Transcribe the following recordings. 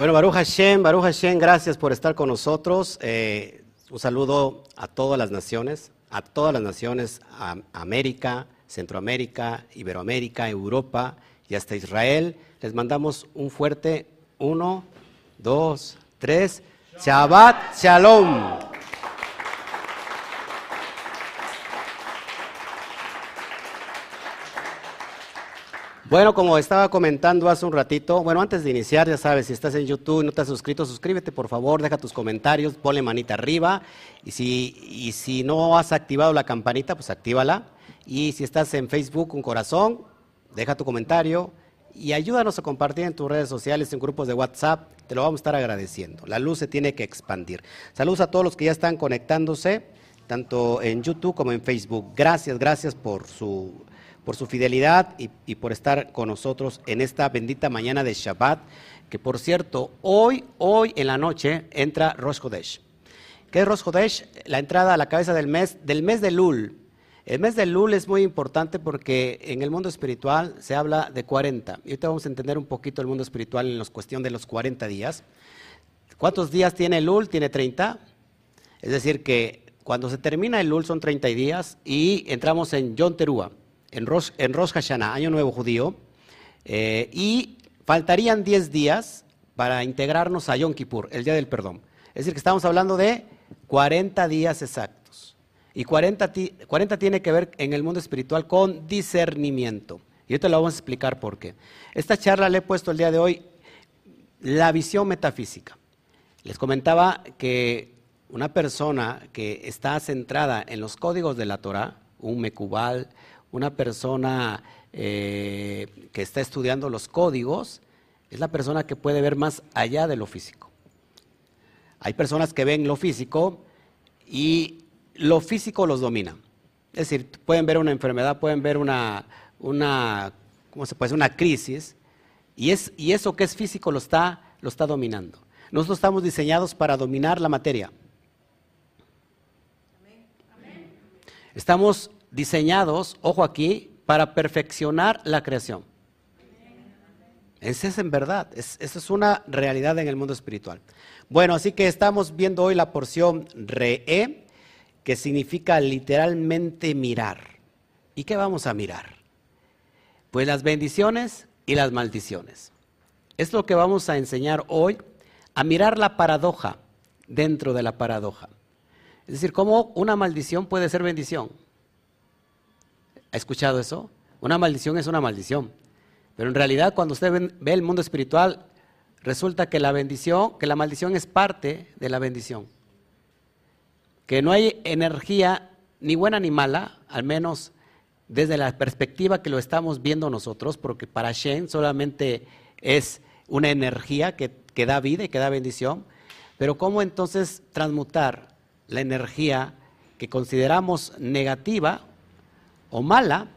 Bueno, Baruch Hashem, Baruch Hashem, gracias por estar con nosotros. Eh, un saludo a todas las naciones, a todas las naciones, a América, Centroamérica, Iberoamérica, Europa y hasta Israel. Les mandamos un fuerte uno, dos, tres. Shabbat Shalom. Bueno, como estaba comentando hace un ratito, bueno, antes de iniciar, ya sabes, si estás en YouTube y no te has suscrito, suscríbete por favor, deja tus comentarios, ponle manita arriba y si, y si no has activado la campanita, pues actívala. Y si estás en Facebook, un corazón, deja tu comentario y ayúdanos a compartir en tus redes sociales, en grupos de WhatsApp, te lo vamos a estar agradeciendo. La luz se tiene que expandir. Saludos a todos los que ya están conectándose, tanto en YouTube como en Facebook. Gracias, gracias por su por su fidelidad y, por estar con nosotros en esta bendita mañana de Shabbat, que por cierto, hoy, hoy en la noche entra Rosh Hodesh. ¿Qué es Rosh Hodesh? La entrada a la cabeza del mes, del mes de Lul. El mes de Lul es muy importante porque en el mundo espiritual se habla de 40. Y ahorita vamos a entender un poquito el mundo espiritual en la cuestión de los 40 días. ¿Cuántos días tiene Lul? Tiene 30. Es decir, que cuando se termina el Lul son 30 días y entramos en Yom Teruah en Rosh, en Hashanah, Año Nuevo Judío, eh, y faltarían 10 días para integrarnos a Yom Kippur, el Día del Perdón. Es decir, que estamos hablando de 40 días exactos. Y 40, 40 tiene que ver en el mundo espiritual con discernimiento. Y yo te lo vamos a explicar por qué. Esta charla le he puesto el día de hoy la visión metafísica. Les comentaba que una persona que está centrada en los códigos de la Torah, un mecubal, una persona eh, que está estudiando los códigos es la persona que puede ver más allá de lo físico. Hay personas que ven lo físico y lo físico los domina. Es decir, pueden ver una enfermedad, pueden ver una, una ¿cómo se puede Una crisis y, es, y eso que es físico lo está, lo está dominando. Nosotros estamos diseñados para dominar la materia. Estamos diseñados, ojo aquí, para perfeccionar la creación. Esa es en verdad, esa es una realidad en el mundo espiritual. Bueno, así que estamos viendo hoy la porción re, que significa literalmente mirar. ¿Y qué vamos a mirar? Pues las bendiciones y las maldiciones. Es lo que vamos a enseñar hoy, a mirar la paradoja dentro de la paradoja. Es decir, cómo una maldición puede ser bendición. ¿Ha escuchado eso? Una maldición es una maldición. Pero en realidad cuando usted ve el mundo espiritual, resulta que la bendición, que la maldición es parte de la bendición. Que no hay energía ni buena ni mala, al menos desde la perspectiva que lo estamos viendo nosotros, porque para Shen solamente es una energía que, que da vida y que da bendición. Pero ¿cómo entonces transmutar la energía que consideramos negativa o mala,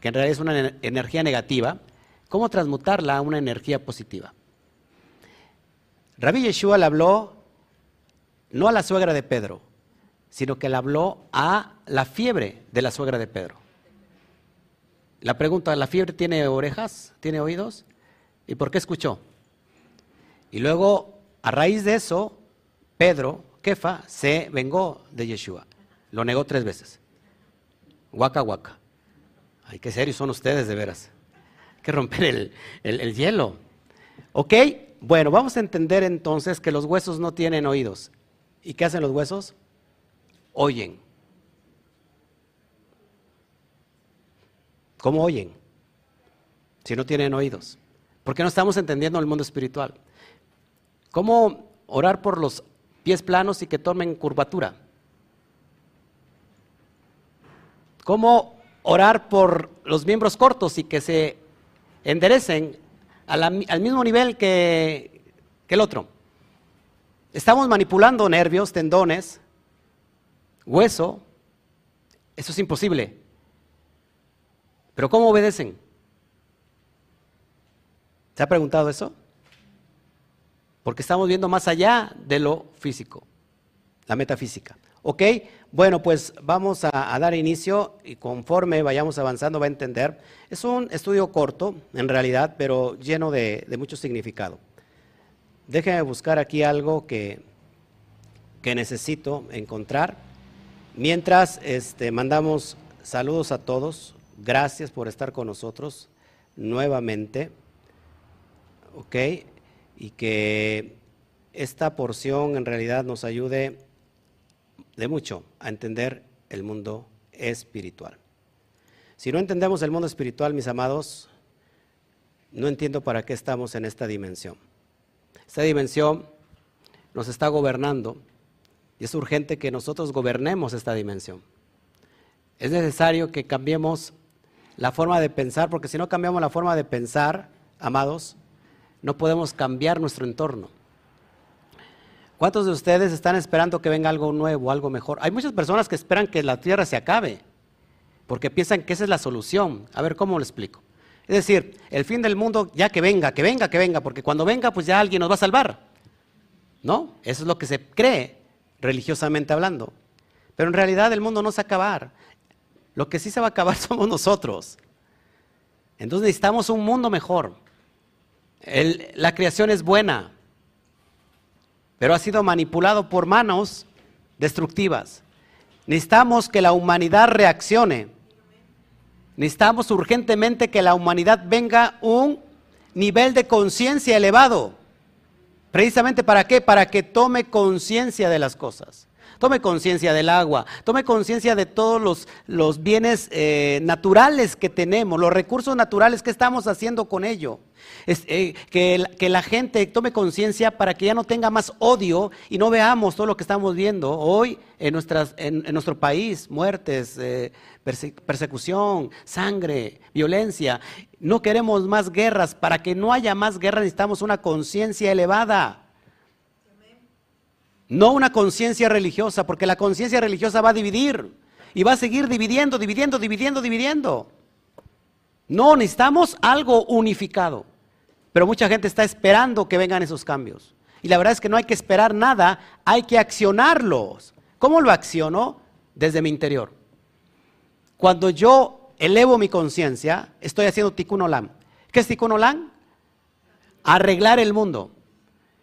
que en realidad es una energía negativa, ¿cómo transmutarla a una energía positiva? Rabbi Yeshua le habló no a la suegra de Pedro, sino que le habló a la fiebre de la suegra de Pedro. La pregunta, ¿la fiebre tiene orejas? ¿Tiene oídos? ¿Y por qué escuchó? Y luego, a raíz de eso, Pedro, Kefa, se vengó de Yeshua. Lo negó tres veces. Guaca, guaca. Ay, qué serios son ustedes, de veras. Hay que romper el, el hielo. ¿Ok? Bueno, vamos a entender entonces que los huesos no tienen oídos. ¿Y qué hacen los huesos? Oyen. ¿Cómo oyen? Si no tienen oídos. ¿Por qué no estamos entendiendo el mundo espiritual? ¿Cómo orar por los pies planos y que tomen curvatura? Cómo orar por los miembros cortos y que se enderecen al mismo nivel que, el otro. Estamos manipulando nervios, tendones, hueso. Eso es imposible. Pero ¿cómo obedecen? ¿Se ha preguntado eso? Porque estamos viendo más allá de lo físico, la metafísica. ¿Ok? Bueno, pues vamos a, dar inicio y conforme vayamos avanzando va a entender. Es un estudio corto, en realidad, pero lleno de, mucho significado. déjenme buscar aquí algo que, que necesito encontrar. Mientras este, mandamos saludos a todos, gracias por estar con nosotros nuevamente, ¿ok? Y que esta porción en realidad nos ayude de mucho a entender el mundo espiritual. Si no entendemos el mundo espiritual, mis amados, no entiendo para qué estamos en esta dimensión. Esta dimensión nos está gobernando y es urgente que nosotros gobernemos esta dimensión. Es necesario que cambiemos la forma de pensar, porque si no cambiamos la forma de pensar, amados, no podemos cambiar nuestro entorno. ¿Cuántos de ustedes están esperando que venga algo nuevo, algo mejor? Hay muchas personas que esperan que la tierra se acabe, porque piensan que esa es la solución. A ver, ¿cómo lo explico? Es decir, el fin del mundo ya que venga, que venga, que venga, porque cuando venga, pues ya alguien nos va a salvar. ¿No? Eso es lo que se cree religiosamente hablando. Pero en realidad el mundo no se va a acabar. Lo que sí se va a acabar somos nosotros. Entonces necesitamos un mundo mejor. la creación es buena, pero ha sido manipulado por manos destructivas. Necesitamos que la humanidad reaccione. Necesitamos urgentemente que la humanidad venga un nivel de conciencia elevado. Precisamente para qué? Para que tome conciencia de las cosas. Tome conciencia del agua, tome conciencia de todos los, bienes eh, naturales que tenemos, los recursos naturales que estamos haciendo con ello. Eh, que, que, la gente tome conciencia para que ya no tenga más odio y no veamos todo lo que estamos viendo hoy en, nuestras, en, nuestro país, muertes, eh, persecución, sangre, violencia. No queremos más guerras. Para que no haya más guerras necesitamos una conciencia elevada. No una conciencia religiosa, porque la conciencia religiosa va a dividir y va a seguir dividiendo, dividiendo, dividiendo, dividiendo. No, necesitamos algo unificado. Pero mucha gente está esperando que vengan esos cambios. Y la verdad es que no hay que esperar nada, hay que accionarlos. ¿Cómo lo acciono? Desde mi interior. Cuando yo elevo mi conciencia, estoy haciendo tikkun olam. ¿Qué es tikkun olam? Arreglar el mundo.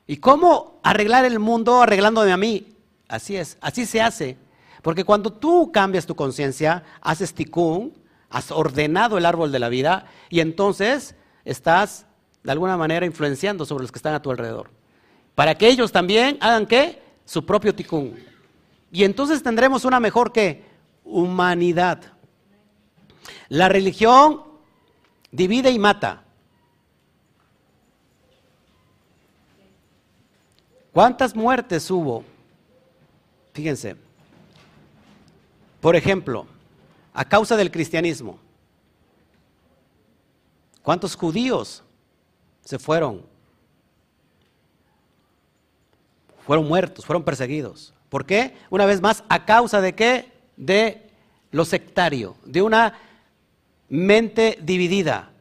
¿Y cómo arreglar el mundo arreglándome a mí? Así es, así se hace. Porque cuando tú cambias tu conciencia, haces tikkun, has ordenado el árbol de la vida y entonces estás de alguna manera influenciando sobre los que están a tu alrededor. Para que ellos también hagan qué? Su propio tikkun. Y entonces tendremos una mejor que humanidad. La religión divide y mata. ¿Cuántas muertes hubo? Fíjense. Por ejemplo, a causa del cristianismo. ¿Cuántos judíos se fueron? Fueron muertos, fueron perseguidos. ¿Por qué? Una vez más, a causa de qué? De lo sectario, de una mente dividida.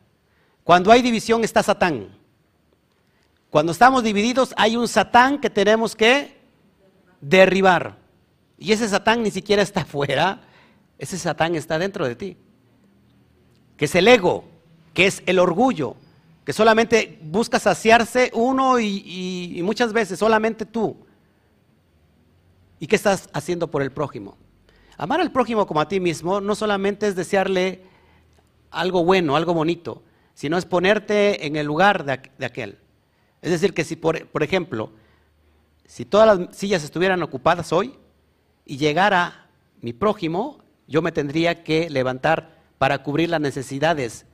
Cuando hay división está Satán. Cuando estamos divididos hay un Satán que tenemos que derribar. Y ese Satán ni siquiera está afuera, ese Satán está dentro de ti. Que es el ego, que es el orgullo, que solamente busca saciarse uno y, muchas veces solamente tú. ¿Y qué estás haciendo por el prójimo? Amar al prójimo como a ti mismo no solamente es desearle algo bueno, algo bonito, sino es ponerte en el lugar de aquel. Es decir, que si, por, ejemplo, si todas las sillas estuvieran ocupadas hoy y llegara mi prójimo, yo me tendría que levantar para cubrir las necesidades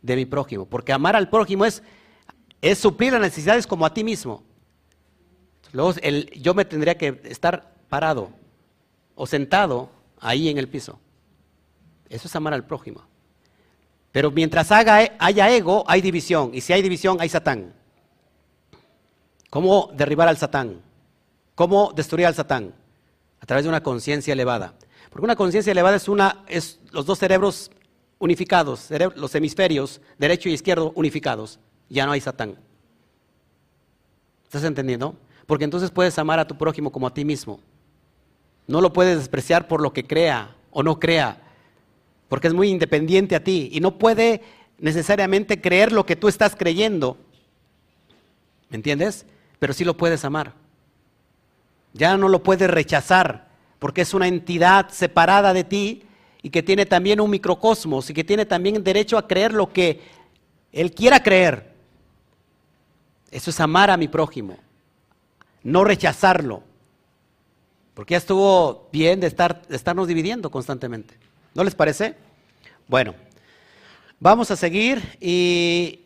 de mi prójimo. Porque amar al prójimo es, es suplir las necesidades como a ti mismo. Luego yo me tendría que estar parado o sentado ahí en el piso. Eso es amar al prójimo. Pero mientras haga, haya ego, hay división. Y si hay división, hay satán. ¿Cómo derribar al Satán? ¿Cómo destruir al Satán? A través de una conciencia elevada. Porque una conciencia elevada es, una, es los dos cerebros unificados, los hemisferios derecho y izquierdo unificados. Ya no hay Satán. ¿Estás entendiendo? Porque entonces puedes amar a tu prójimo como a ti mismo. No lo puedes despreciar por lo que crea o no crea, porque es muy independiente a ti y no puede necesariamente creer lo que tú estás creyendo. ¿Me entiendes? Pero sí lo puedes amar. Ya no lo puedes rechazar, porque es una entidad separada de ti y que tiene también un microcosmos y que tiene también derecho a creer lo que él quiera creer. Eso es amar a mi prójimo, no rechazarlo. Porque ya estuvo bien de, estar, de estarnos dividiendo constantemente. ¿No les parece? Bueno, vamos a seguir y,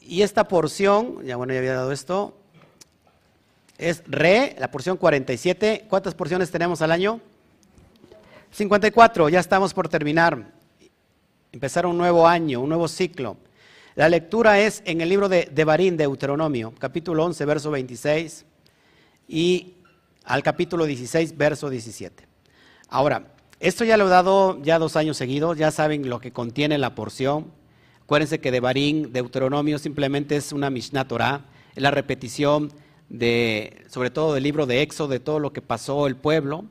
y esta porción, ya bueno, ya había dado esto, es re, la porción 47. ¿Cuántas porciones tenemos al año? 54, ya estamos por terminar. Empezar un nuevo año, un nuevo ciclo. La lectura es en el libro de Devarim, Deuteronomio, capítulo 11, verso 26, y al capítulo 16, verso 17. Ahora, esto ya lo he dado ya dos años seguidos, ya saben lo que contiene la porción. Acuérdense que Devarim, Deuteronomio, simplemente es una Mishnah Torah, es la repetición sobre todo del libro de Éxodo, de todo lo que pasó el pueblo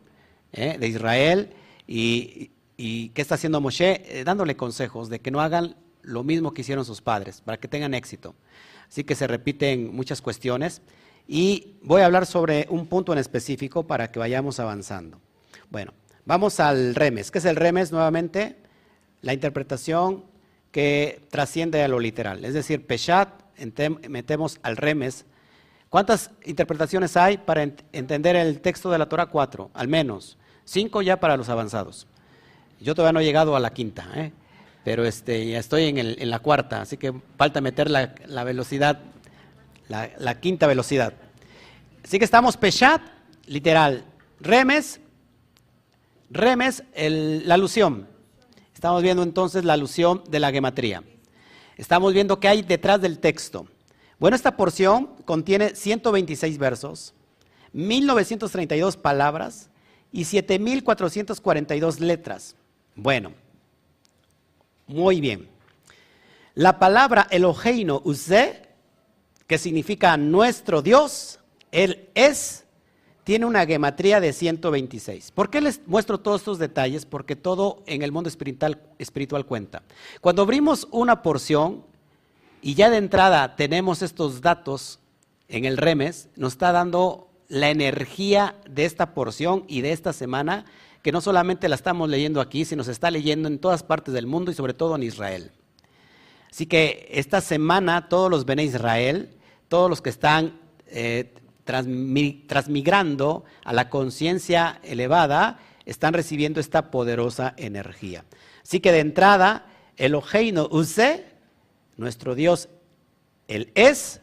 eh, de Israel y, qué está haciendo Moshe, eh, dándole consejos de que no hagan lo mismo que hicieron sus padres, para que tengan éxito. Así que se repiten muchas cuestiones y voy a hablar sobre un punto en específico para que vayamos avanzando. Bueno, vamos al remes. ¿Qué es el remes nuevamente? La interpretación que trasciende a lo literal. Es decir, Peshat, metemos al remes ¿Cuántas interpretaciones hay para entender el texto de la Torah? Cuatro, al menos. Cinco ya para los avanzados. Yo todavía no he llegado a la quinta, ¿eh? pero este, ya estoy en, la cuarta, así que falta meter la, velocidad, la, quinta velocidad. Así que estamos Peshat, literal. Remes, remes, la alusión. Estamos viendo entonces la alusión de la gematría. Estamos viendo qué hay detrás del texto. Bueno, esta porción contiene 126 versos, 1932 palabras y 7442 letras. Bueno, muy bien. La palabra Eloheino Use, que significa nuestro Dios, Él es, tiene una gematría de 126. ¿Por qué les muestro todos estos detalles? Porque todo en el mundo espiritual, espiritual cuenta. Cuando abrimos una porción, y ya de entrada tenemos estos datos en el REMES, nos está dando la energía de esta porción y de esta semana, que no solamente la estamos leyendo aquí, sino se está leyendo en todas partes del mundo y sobre todo en Israel. Así que esta semana todos los Bene Israel, todos los que están eh, transmigrando a la conciencia elevada, están recibiendo esta poderosa energía. Así que de entrada, el Ojeino Use nuestro Dios, el es,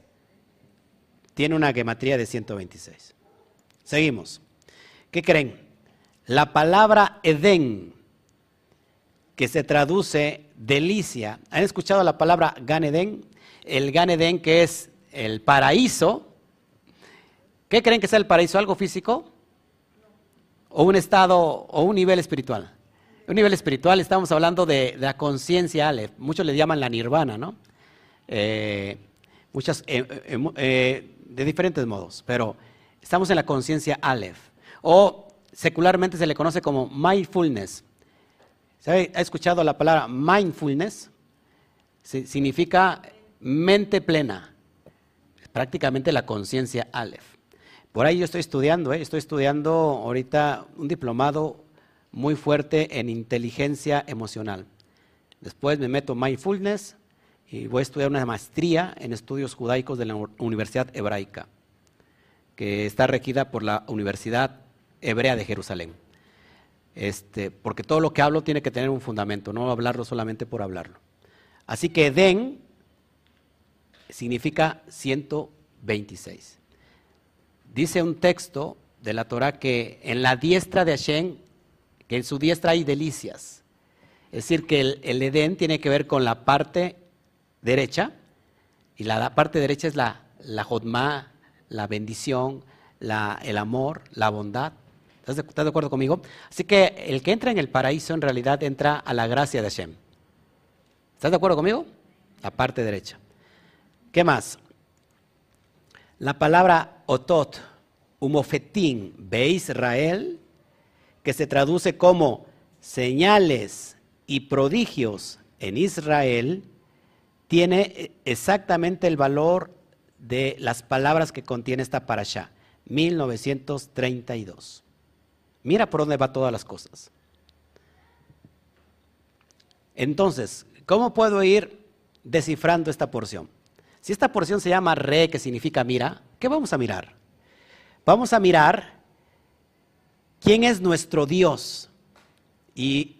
tiene una gematría de 126. Seguimos. ¿Qué creen? La palabra Edén, que se traduce delicia. ¿Han escuchado la palabra Gan Edén? El Gan Edén que es el paraíso. ¿Qué creen que sea el paraíso? ¿Algo físico? ¿O un estado o un nivel espiritual? Un nivel espiritual, estamos hablando de, la conciencia. Muchos le llaman la nirvana, ¿no? Eh, muchas, eh, eh, de diferentes modos, pero estamos en la conciencia Aleph. O secularmente se le conoce como mindfulness. ¿Ha escuchado la palabra mindfulness? significa mente plena. Prácticamente la conciencia Aleph. Por ahí yo estoy estudiando, estoy estudiando ahorita un diplomado muy fuerte en inteligencia emocional. Después me meto mindfulness y voy a estudiar una maestría en estudios judaicos de la Universidad Hebraica, que está regida por la Universidad Hebrea de Jerusalén. Este, porque todo lo que hablo tiene que tener un fundamento, no hablarlo solamente por hablarlo. Así que Edén significa 126. Dice un texto de la Torah que en la diestra de Hashem en su diestra hay delicias. Es decir, que el, Edén tiene que ver con la parte derecha, y la, parte derecha es la, la la bendición, el amor, la bondad. ¿Estás de, ¿Estás de, acuerdo conmigo? Así que el que entra en el paraíso en realidad entra a la gracia de Hashem. ¿Estás de acuerdo conmigo? La parte derecha. ¿Qué más? La palabra otot, humofetín, ve Israel, que se traduce como señales y prodigios en Israel, tiene exactamente el valor de las palabras que contiene esta parasha, 1932. Mira por dónde va todas las cosas. Entonces, ¿cómo puedo ir descifrando esta porción? Si esta porción se llama re, que significa mira, ¿qué vamos a mirar? Vamos a mirar quién es nuestro Dios. Y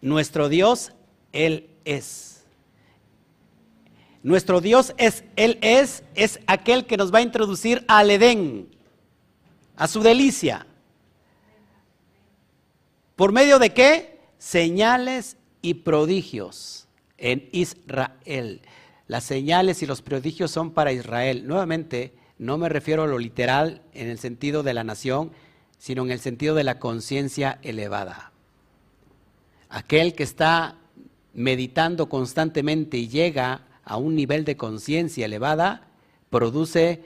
nuestro Dios, Él es. Nuestro Dios es, Él es, es aquel que nos va a introducir al Edén, a su delicia. ¿Por medio de qué? Señales y prodigios en Israel. Las señales y los prodigios son para Israel. Nuevamente, no me refiero a lo literal en el sentido de la nación, sino en el sentido de la conciencia elevada. Aquel que está meditando constantemente y llega a un nivel de conciencia elevada, produce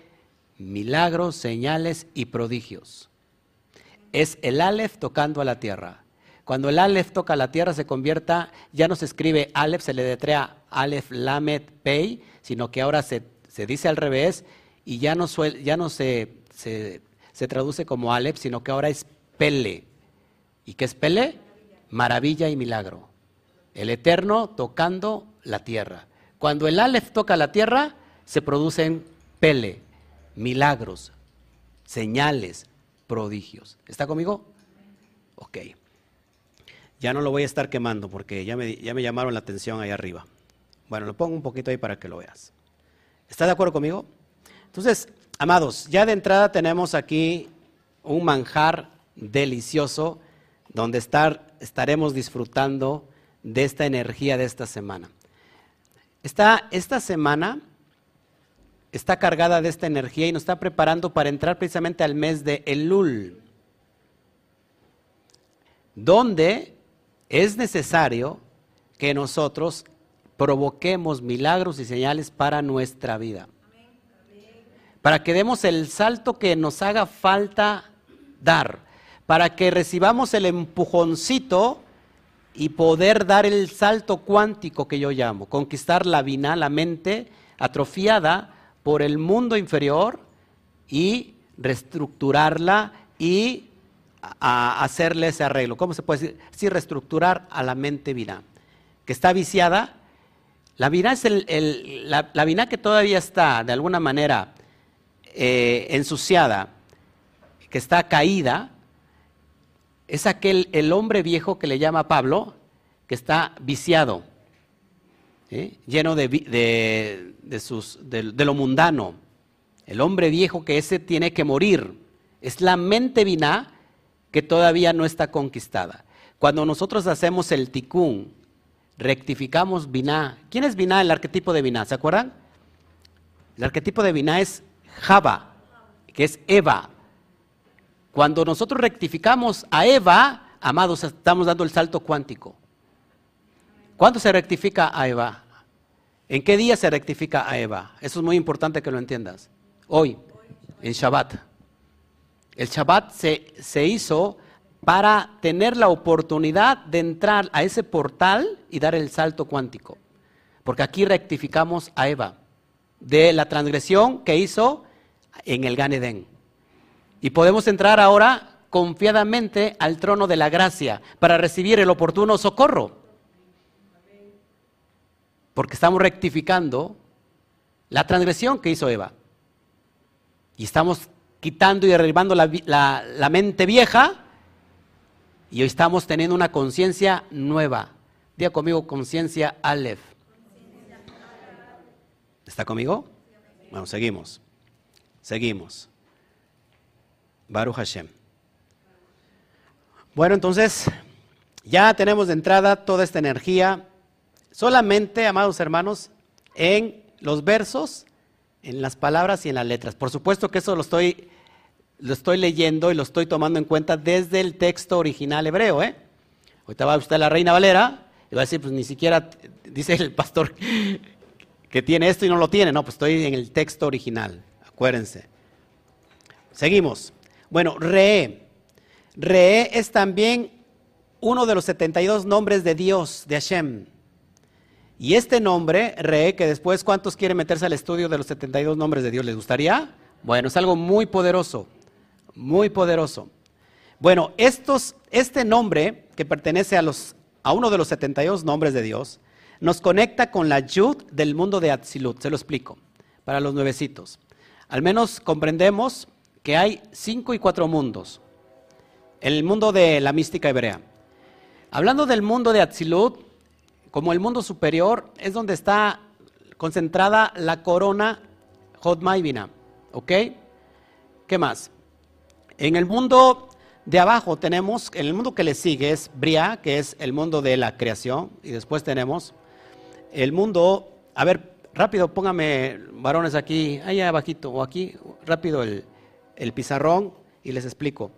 milagros, señales y prodigios. Es el Aleph tocando a la tierra. Cuando el Aleph toca la tierra se convierta, ya no se escribe Aleph, se le detrea Aleph Lamed Pei, sino que ahora se, dice al revés y ya no, ya no se, se, se, traduce como Aleph, sino que ahora es Pele. ¿Y qué es Pele? Maravilla y milagro. El Eterno tocando la tierra. Cuando el Aleph toca la tierra, se producen Pele, milagros, señales, prodigios. ¿Está conmigo? Ok. Ya no lo voy a estar quemando porque ya me, ya me llamaron la atención ahí arriba. Bueno, lo pongo un poquito ahí para que lo veas. ¿Estás de acuerdo conmigo? Entonces, amados, ya de entrada tenemos aquí un manjar delicioso donde estar, estaremos disfrutando de esta energía de esta semana. Esta, esta semana está cargada de esta energía y nos está preparando para entrar precisamente al mes de Elul, donde es necesario que nosotros provoquemos milagros y señales para nuestra vida. Para que demos el salto que nos haga falta dar. Para que recibamos el empujoncito y poder dar el salto cuántico que yo llamo. Conquistar la vina, la mente atrofiada por el mundo inferior y reestructurarla y hacerle ese arreglo. ¿Cómo se puede decir? Sí, reestructurar a la mente vina, que está viciada. La vina es el, la, vina que todavía está, de alguna manera, eh, ensuciada, que está caída, es aquel, el hombre viejo que le llama Pablo, que está viciado, lleno de, de, de lo mundano. El hombre viejo que ese tiene que morir. Es la mente vina que todavía no está conquistada. Cuando nosotros hacemos el tikkun, rectificamos Binah. ¿Quién es Binah, el arquetipo de Binah? ¿Se acuerdan? El arquetipo de Binah es Java, que es Eva. Cuando nosotros rectificamos a Eva, amados, estamos dando el salto cuántico. ¿Cuándo se rectifica a Eva? ¿En qué día se rectifica a Eva? Eso es muy importante que lo entiendas. Hoy, en Shabbat. El Shabbat se, hizo para tener la oportunidad de entrar a ese portal y dar el salto cuántico. Porque aquí rectificamos a Eva de la transgresión que hizo en el Gan Eden. Y podemos entrar ahora confiadamente al trono de la gracia para recibir el oportuno socorro. Porque estamos rectificando la transgresión que hizo Eva. Y estamos quitando y derribando la, mente vieja y hoy estamos teniendo una conciencia nueva. Diga conmigo conciencia Aleph. ¿Está conmigo? Bueno, seguimos. Seguimos. Baruch Hashem. Bueno, entonces, ya tenemos de entrada toda esta energía. Solamente, amados hermanos, en los versos en las palabras y en las letras. Por supuesto que eso lo estoy, lo estoy leyendo y lo estoy tomando en cuenta desde el texto original hebreo. ¿eh? Ahorita va usted la Reina Valera y va a decir, pues ni siquiera dice el pastor que tiene esto y no lo tiene. No, pues estoy en el texto original, acuérdense. Seguimos. Bueno, Re. Re es también uno de los 72 nombres de Dios, de Hashem. Y este nombre, Re, que después, ¿cuántos quieren meterse al estudio de los 72 nombres de Dios? ¿Les gustaría? Bueno, es algo muy poderoso, muy poderoso. Bueno, estos, este nombre que pertenece a, los, a uno de los 72 nombres de Dios, nos conecta con la Yud del mundo de Atzilut. Se lo explico, para los nuevecitos. Al menos comprendemos que hay cinco y cuatro mundos. El mundo de la mística hebrea. Hablando del mundo de Atzilut, como el mundo superior, es donde está concentrada la corona Jodmaivina. ¿Ok? ¿Qué más? En el mundo de abajo tenemos, en el mundo que le sigue es Bria, que es el mundo de la creación, y después tenemos el mundo, a ver, rápido, póngame varones aquí, allá abajito, o aquí, rápido el, el pizarrón, y les explico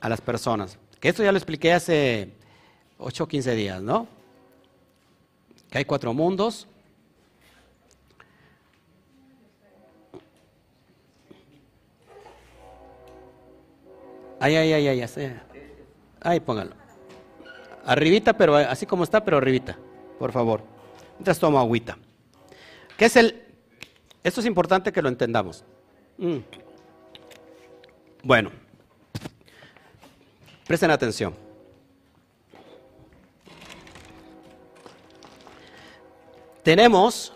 a las personas. Que esto ya lo expliqué hace 8 o 15 días, ¿no? que hay cuatro mundos. Ay, ay, ay, ay, ay, ahí póngalo. Arribita, pero así como está, pero arribita, por favor. Mientras tomo agüita. ¿Qué es el? Esto es importante que lo entendamos. Mm. Bueno, presten atención. tenemos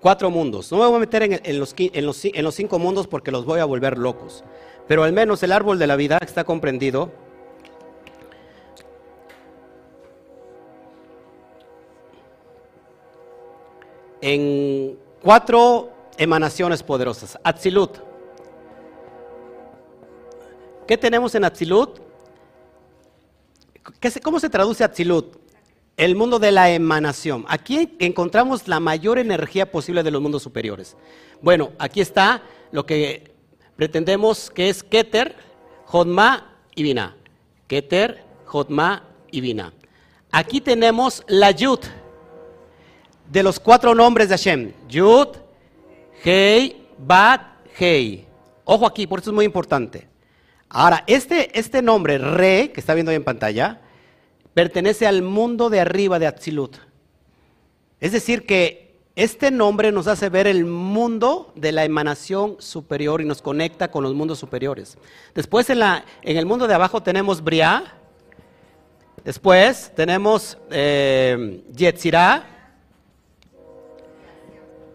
cuatro mundos. No me voy a meter en, los, cinco mundos porque los voy a volver locos. Pero al menos el árbol de la vida está comprendido en cuatro emanaciones poderosas. Atzilut. ¿Qué tenemos en Atzilut? ¿Cómo se traduce Atzilut? el mundo de la emanación. Aquí encontramos la mayor energía posible de los mundos superiores. Bueno, aquí está lo que pretendemos que es Keter, Jodma y Vina. Keter, Jodma y Vina. Aquí tenemos la Yud de los cuatro nombres de Hashem. Yud, Hei, Bat, Hei. Ojo aquí, por eso es muy importante. Ahora, este, este nombre, Re, que está viendo ahí en pantalla, pertenece al mundo de arriba de Atzilut. Es decir, que este nombre nos hace ver el mundo de la emanación superior y nos conecta con los mundos superiores. Después en, la, en el mundo de abajo tenemos Briah, después tenemos eh, Yetzirah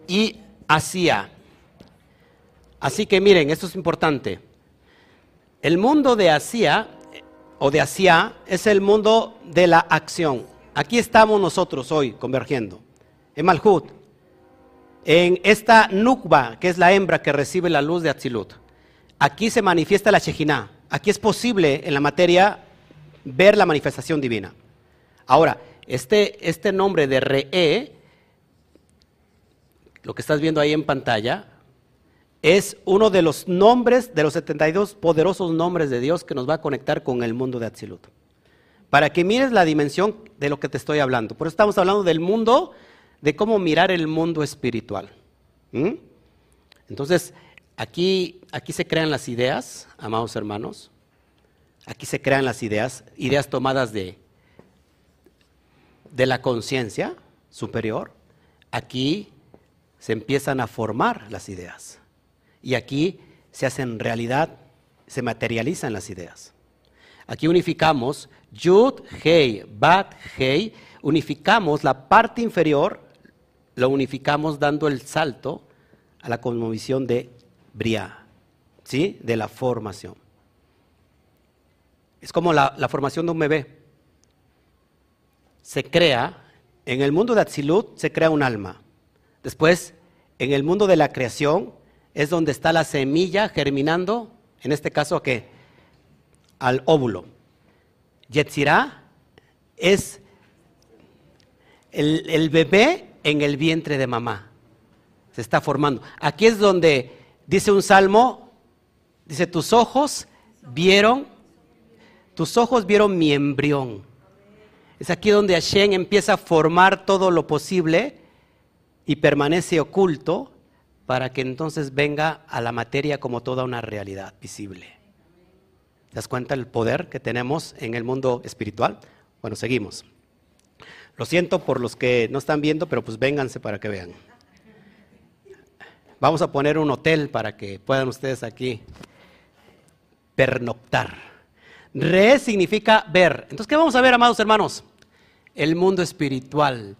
y Asia. Así que miren, esto es importante. El mundo de Asia o de Asia es el mundo de la acción. Aquí estamos nosotros hoy convergiendo. En Malhut, en esta Nukba, que es la hembra que recibe la luz de Atzilut. Aquí se manifiesta la Shejinah. Aquí es posible en la materia ver la manifestación divina. Ahora, este, este nombre de Re'e, lo que estás viendo ahí en pantalla, es uno de los nombres, de los 72 poderosos nombres de Dios que nos va a conectar con el mundo de Atzilut. Para que mires la dimensión de lo que te estoy hablando. Por eso estamos hablando del mundo, de cómo mirar el mundo espiritual. ¿Mm? Entonces, aquí, aquí se crean las ideas, amados hermanos. Aquí se crean las ideas, ideas tomadas de, de la conciencia superior. Aquí se empiezan a formar las ideas. Y aquí se hacen realidad, se materializan las ideas. Aquí unificamos Yud, Hei, Bat, Hei, unificamos la parte inferior, lo unificamos dando el salto a la cosmovisión de Bria, ¿sí? De la formación. Es como la, la formación de un bebé. Se crea, en el mundo de Atzilut se crea un alma. Después, en el mundo de la creación, es donde está la semilla germinando, en este caso, ¿qué? Al óvulo. Yetzirah es el, el bebé en el vientre de mamá. Se está formando. Aquí es donde dice un salmo, dice, tus ojos vieron, tus ojos vieron mi embrión. Es aquí donde Hashem empieza a formar todo lo posible y permanece oculto para que entonces venga a la materia como toda una realidad visible. ¿Te das cuenta el poder que tenemos en el mundo espiritual? Bueno, seguimos. Lo siento por los que no están viendo, pero pues vénganse para que vean. Vamos a poner un hotel para que puedan ustedes aquí pernoctar. Re significa ver. Entonces, ¿qué vamos a ver, amados hermanos? El mundo espiritual.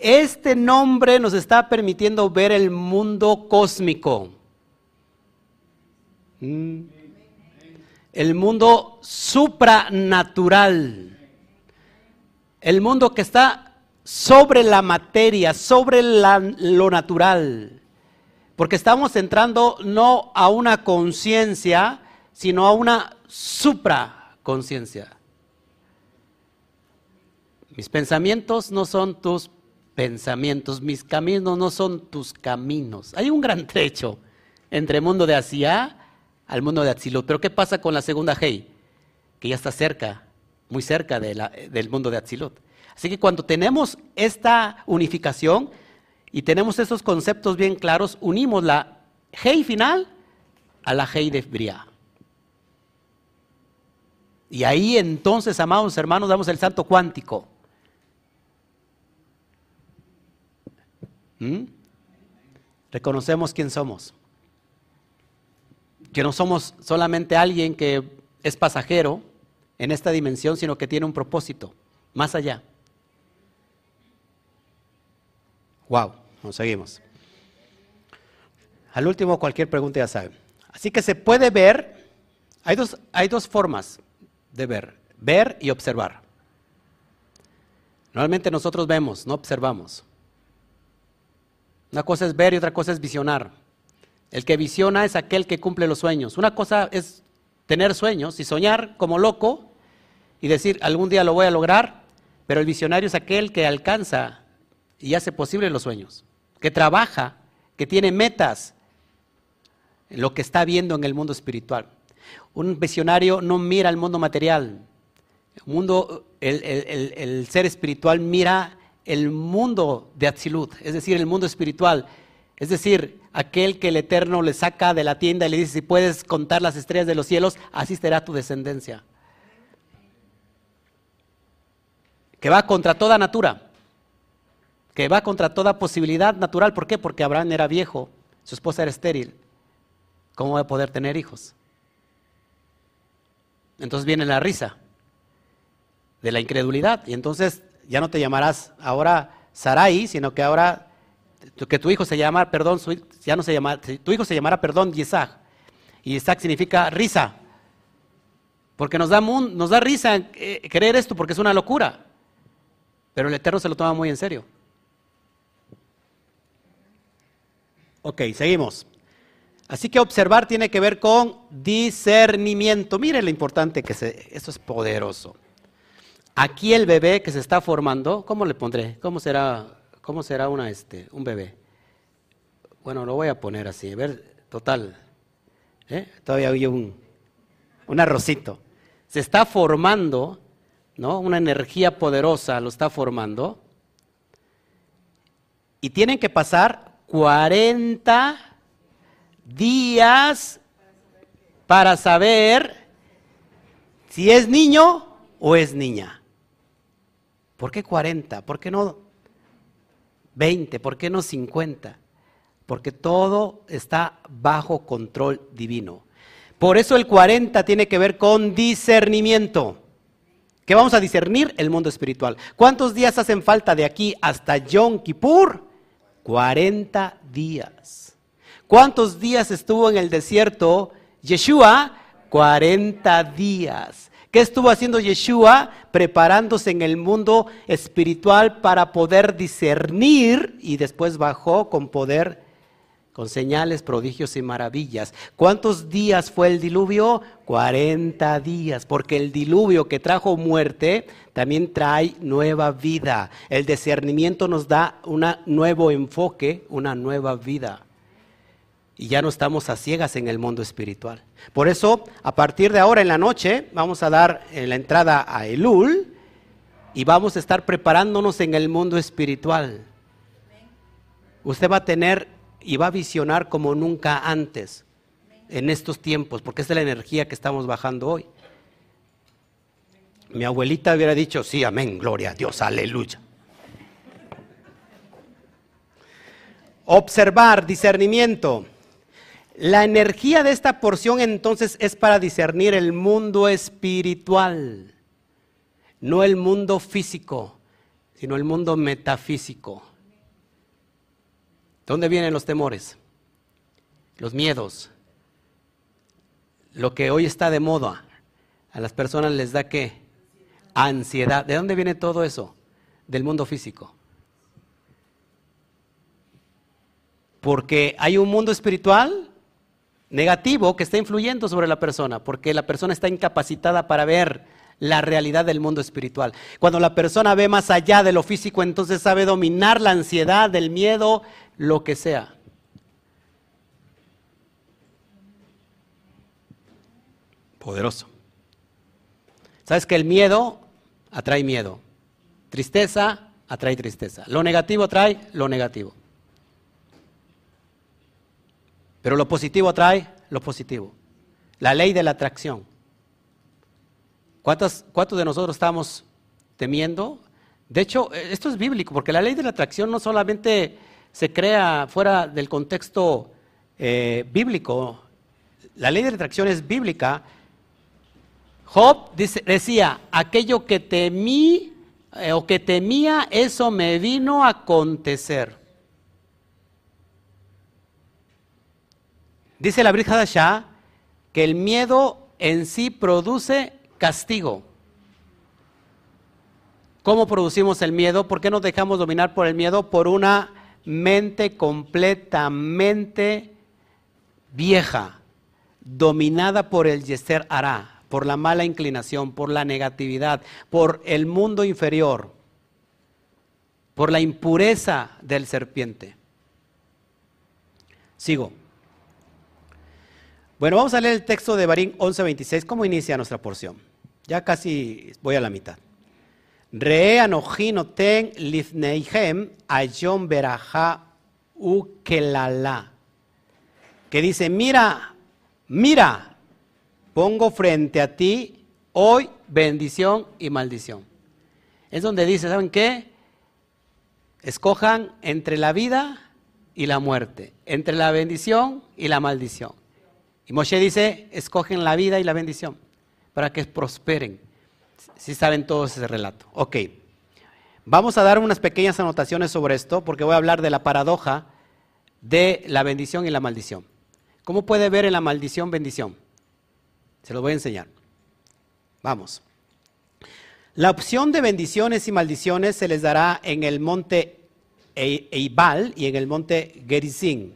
Este nombre nos está permitiendo ver el mundo cósmico. Mm. El mundo supranatural. El mundo que está sobre la materia, sobre lo natural. Porque estamos entrando no a una conciencia, sino a una supraconciencia. Mis pensamientos no son tus pensamientos, mis caminos no son tus caminos. Hay un gran trecho entre el mundo de Asia al mundo de Atzilut. Pero ¿qué pasa con la segunda Hei? Que ya está cerca, muy cerca del mundo de Atzilut. Así que cuando tenemos esta unificación, y tenemos esos conceptos bien claros, unimos la Hei final a la Hei de Bria. Y ahí entonces, amados hermanos, damos el salto cuántico. ¿Mm? Reconocemos quién somos. Que no somos solamente alguien que es pasajero en esta dimensión, sino que tiene un propósito más allá. Wow, nos seguimos. Al último, cualquier pregunta ya saben. Así que se puede ver, hay dos, hay dos formas de ver, ver y observar. Normalmente nosotros vemos, no observamos. Una cosa es ver y otra cosa es visionar. El que visiona es aquel que cumple los sueños. Una cosa es tener sueños y soñar como loco y decir algún día lo voy a lograr, pero el visionario es aquel que alcanza y hace posible los sueños, que trabaja, que tiene metas en lo que está viendo en el mundo espiritual. Un visionario no mira el mundo material. El, mundo, el, ser espiritual mira el mundo de Atzilut, es decir, el mundo espiritual. Es decir, aquel que el Eterno le saca de la tienda y le dice, si puedes contar las estrellas de los cielos, así será tu descendencia. Que va contra toda natura que va contra toda posibilidad natural. ¿Por qué? Porque Abraham era viejo, su esposa era estéril. ¿Cómo va a poder tener hijos? Entonces viene la risa de la incredulidad. Y entonces ya no te llamarás ahora Sarai, sino que ahora que tu hijo se llama, perdón, ya no se tu hijo se llamará, perdón, Isaac. Y Isaac significa risa. Porque nos da, nos da risa eh, creer esto porque es una locura. Pero el Eterno se lo toma muy en serio. Ok, seguimos. Así que observar tiene que ver con discernimiento. Miren lo importante que se, eso es poderoso. Aquí el bebé que se está formando, ¿cómo le pondré? ¿Cómo será, cómo será una, este, un bebé? Bueno, lo voy a poner así. A ver, total. ¿eh? Todavía hay un, un arrocito. Se está formando, ¿no? Una energía poderosa lo está formando. Y tienen que pasar 40 días para saber si es niño o es niña. ¿Por qué 40? ¿Por qué no 20? ¿Por qué no 50? Porque todo está bajo control divino. Por eso el 40 tiene que ver con discernimiento. ¿Qué vamos a discernir? El mundo espiritual. ¿Cuántos días hacen falta de aquí hasta Yom Kippur? 40 días. ¿Cuántos días estuvo en el desierto Yeshua? 40 días. ¿Qué estuvo haciendo Yeshua? Preparándose en el mundo espiritual para poder discernir y después bajó con poder con señales, prodigios y maravillas. ¿Cuántos días fue el diluvio? 40 días, porque el diluvio que trajo muerte también trae nueva vida. El discernimiento nos da un nuevo enfoque, una nueva vida y ya no estamos a ciegas en el mundo espiritual. Por eso, a partir de ahora en la noche, vamos a dar eh, la entrada a Elul y vamos a estar preparándonos en el mundo espiritual. Usted va a tener y va a visionar como nunca antes en estos tiempos, porque es la energía que estamos bajando hoy. Mi abuelita hubiera dicho, sí, amén, gloria a Dios, aleluya. Observar, discernimiento. La energía de esta porción entonces es para discernir el mundo espiritual, no el mundo físico, sino el mundo metafísico. ¿Dónde vienen los temores? Los miedos. Lo que hoy está de moda, a las personas les da qué? Ansiedad. ¿De dónde viene todo eso? Del mundo físico. Porque hay un mundo espiritual negativo que está influyendo sobre la persona, porque la persona está incapacitada para ver la realidad del mundo espiritual. Cuando la persona ve más allá de lo físico, entonces sabe dominar la ansiedad, el miedo, lo que sea. Poderoso. ¿Sabes que el miedo atrae miedo? Tristeza atrae tristeza. Lo negativo atrae lo negativo. Pero lo positivo atrae lo positivo. La ley de la atracción. ¿Cuántos, ¿Cuántos de nosotros estamos temiendo? De hecho, esto es bíblico, porque la ley de la atracción no solamente se crea fuera del contexto eh, bíblico, la ley de la atracción es bíblica. Job decía, aquello que temí eh, o que temía, eso me vino a acontecer. Dice la Brija Shah que el miedo en sí produce castigo. ¿Cómo producimos el miedo? ¿Por qué nos dejamos dominar por el miedo? Por una mente completamente vieja, dominada por el Yeser Hará, por la mala inclinación, por la negatividad, por el mundo inferior, por la impureza del serpiente. Sigo. Bueno, vamos a leer el texto de Barín 11:26. ¿Cómo inicia nuestra porción? Ya casi voy a la mitad. Re ten lifneihem ayom beraja ukelala. Que dice, mira, mira, pongo frente a ti hoy bendición y maldición. Es donde dice, ¿saben qué? Escojan entre la vida y la muerte, entre la bendición y la maldición. Y Moshe dice, escogen la vida y la bendición para que prosperen. Si saben todos ese relato. Ok. Vamos a dar unas pequeñas anotaciones sobre esto porque voy a hablar de la paradoja de la bendición y la maldición. ¿Cómo puede ver en la maldición bendición? Se lo voy a enseñar. Vamos. La opción de bendiciones y maldiciones se les dará en el monte Eibal y en el monte Gerizim.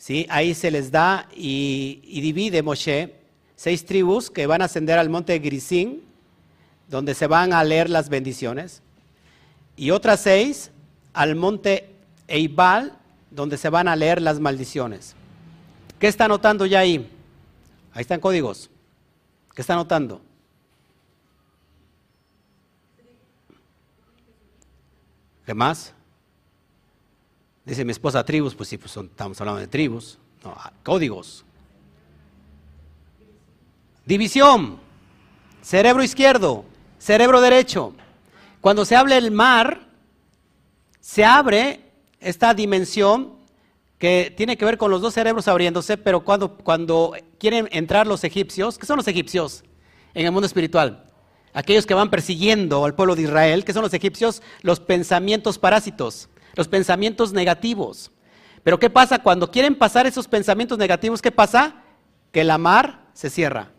¿Sí? Ahí se les da y, divide Moshe seis tribus que van a ascender al monte Grisín, donde se van a leer las bendiciones, y otras seis al monte Eibal, donde se van a leer las maldiciones. ¿Qué está anotando ya ahí? Ahí están códigos. ¿Qué está anotando? ¿Qué más? Dice mi esposa tribus, pues sí, pues estamos hablando de tribus, no, ah, códigos. División, cerebro izquierdo, cerebro derecho. Cuando se habla el mar, se abre esta dimensión que tiene que ver con los dos cerebros abriéndose, pero cuando, cuando quieren entrar los egipcios, ¿qué son los egipcios en el mundo espiritual? Aquellos que van persiguiendo al pueblo de Israel, ¿qué son los egipcios? Los pensamientos parásitos los pensamientos negativos. Pero ¿qué pasa cuando quieren pasar esos pensamientos negativos? ¿Qué pasa? Que la mar se cierra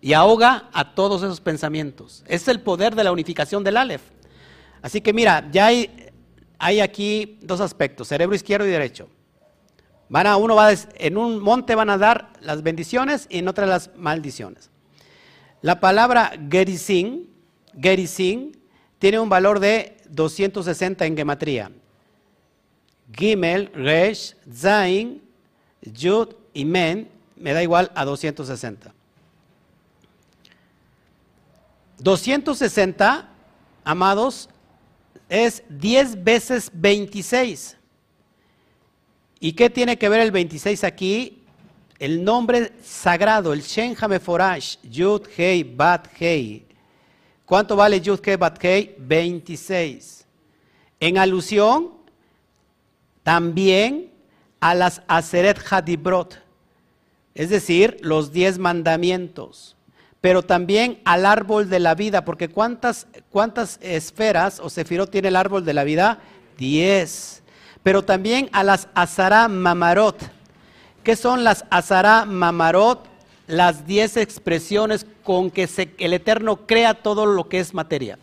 y ahoga a todos esos pensamientos. Es el poder de la unificación del Aleph. Así que mira, ya hay, aquí dos aspectos, cerebro izquierdo y derecho. Van a, uno va en un monte van a dar las bendiciones y en otra las maldiciones. La palabra Gerizim, Gerizim tiene un valor de 260 en gematría. Gimel, Resh, Zain, Yud y Men me da igual a 260. 260, amados, es 10 veces 26. ¿Y qué tiene que ver el 26 aquí? El nombre sagrado, el Shen Hameforash, Yud Hei Bat Hei, ¿Cuánto vale Yud Bat 26. En alusión también a las Aseret Hadibrot, es decir, los diez mandamientos, pero también al árbol de la vida, porque ¿cuántas, cuántas esferas o sefirot tiene el árbol de la vida? Diez. Pero también a las Azara Mamarot. ¿Qué son las Azara Mamarot? Las diez expresiones con que el Eterno crea todo lo que es materia.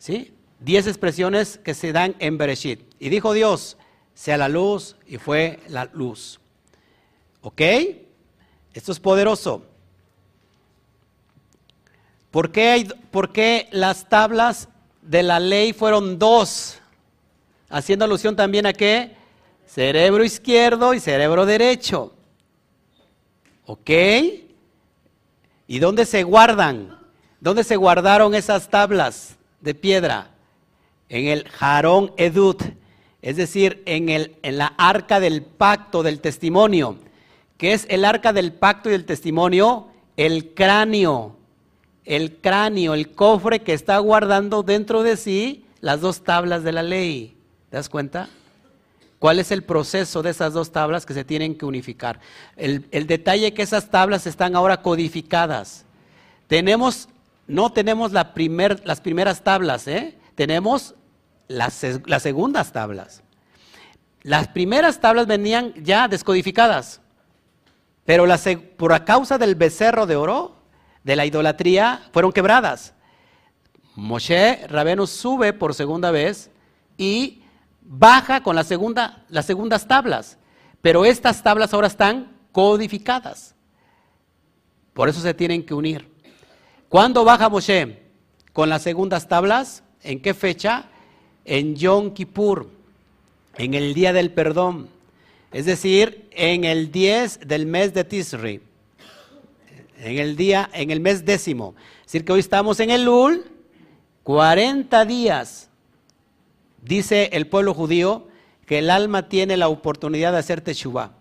¿Sí? Diez expresiones que se dan en Bereshit. Y dijo Dios, sea la luz, y fue la luz. ¿Ok? Esto es poderoso. ¿Por qué, hay, ¿Por qué, las tablas de la ley fueron dos? Haciendo alusión también a qué? Cerebro izquierdo y cerebro derecho. ¿Ok? ¿Y dónde se guardan? ¿Dónde se guardaron esas tablas de piedra? En el Jarón Edut, es decir, en, el, en la arca del pacto del testimonio. ¿Qué es el arca del pacto y del testimonio? El cráneo. El cráneo, el cofre que está guardando dentro de sí las dos tablas de la ley. ¿Te das cuenta? ¿Cuál es el proceso de esas dos tablas que se tienen que unificar? El, detalle es que esas tablas están ahora codificadas. Tenemos, no tenemos las primeras tablas, ¿eh? tenemos las, las segundas tablas. Las primeras tablas venían ya descodificadas, pero las, por causa del becerro de oro, de la idolatría, fueron quebradas. Moshe Rabenu sube por segunda vez y baja con la segunda, las segundas tablas, pero estas tablas ahora están codificadas. Por eso se tienen que unir. ¿Cuándo baja Moshe? Con las segundas tablas. ¿En qué fecha? En Yom Kippur, en el día del perdón. Es decir, en el 10 del mes de Tisri. En el día, en el mes décimo. Es decir, que hoy estamos en el Lul, 40 días Dice el pueblo judío que el alma tiene la oportunidad de hacer teshuva.